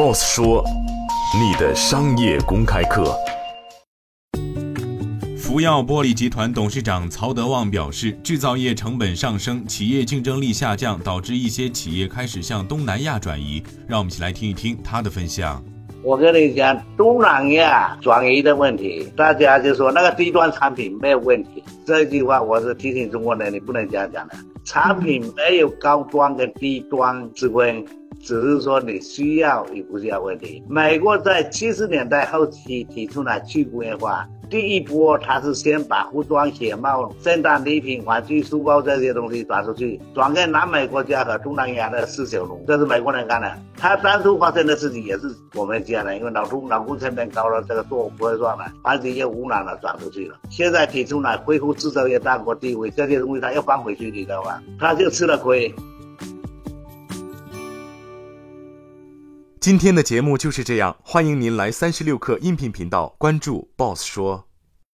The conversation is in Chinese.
，Boss 说，你的商业公开课。福耀玻璃集团董事长曹德旺表示，制造业成本上升，企业竞争力下降，导致一些企业开始向东南亚转移。让我们一起来听一听他的分享。我跟你讲，东南亚转移的问题，大家就说那个低端产品没有问题。这句话我是提醒中国人，你不能这样讲的。产品没有高端跟低端之分。只是说你需要与不需要问题。美国在七十年代后期提出来去工业化，第一波他是先把服装、鞋帽、圣诞礼品、玩具、书包这些东西转出去，转给南美国家和东南亚的四小龙，这是美国人干的。他当初发生的事情也是我们讲的，因为老中老工成本高了，这个做不会赚了，环境又污染了，转出去了。现在提出来恢复制造业大国地位，这些东西他又搬回去，你知道吧？他就吃了亏。今天的节目就是这样，欢迎您来三十六课音频频道关注 Boss 说。